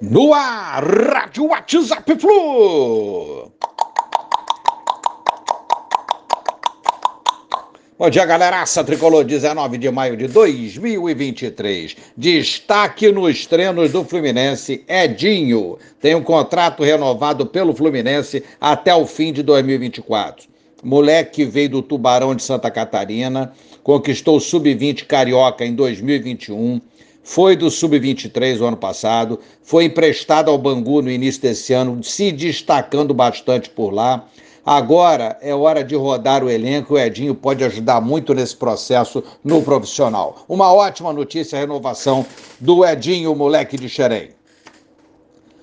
No ar, Rádio WhatsApp Flu. Bom dia, galeraça tricolor, 19 de maio de 2023. Destaque nos treinos do Fluminense, Edinho. Tem um contrato renovado pelo Fluminense até o fim de 2024. Moleque veio do Tubarão de Santa Catarina, conquistou o Sub-20 Carioca em 2021 foi do Sub-23 o ano passado, foi emprestado ao Bangu no início desse ano, se destacando bastante por lá. Agora é hora de rodar o elenco. O Edinho pode ajudar muito nesse processo no profissional. Uma ótima notícia, a renovação do Edinho, moleque de Xerém.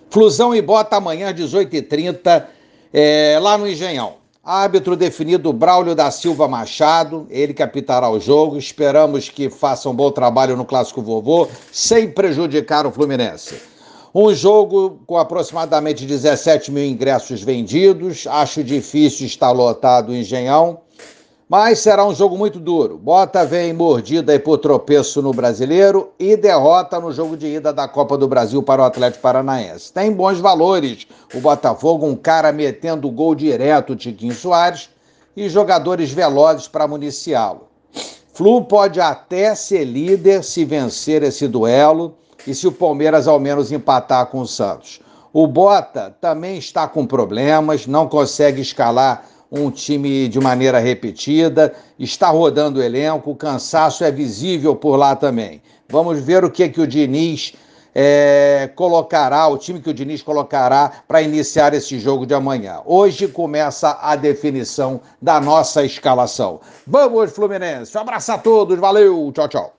Flusão e bota amanhã, 18h30, é, lá no Engenhão. Árbitro definido Braulio da Silva Machado, ele que apitará o jogo. Esperamos que faça um bom trabalho no Clássico Vovô, sem prejudicar o Fluminense. Um jogo com aproximadamente 17 mil ingressos vendidos. Acho difícil estar lotado em Engenhão. Mas será um jogo muito duro. Bota vem mordida aí por tropeço no brasileiro e derrota no jogo de ida da Copa do Brasil para o Atlético Paranaense. Tem bons valores. O Botafogo, um cara metendo gol direto, Tiquinho Soares, e jogadores velozes para municiá-lo. Flu pode até ser líder se vencer esse duelo e se o Palmeiras ao menos empatar com o Santos. O Bota também está com problemas, não consegue escalar um time de maneira repetida, está rodando o elenco, o cansaço é visível por lá também. Vamos ver o que, que o Diniz é, colocará, o time que o Diniz colocará para iniciar esse jogo de amanhã. Hoje começa a definição da nossa escalação. Vamos, Fluminense! Um abraço a todos, valeu, tchau, tchau.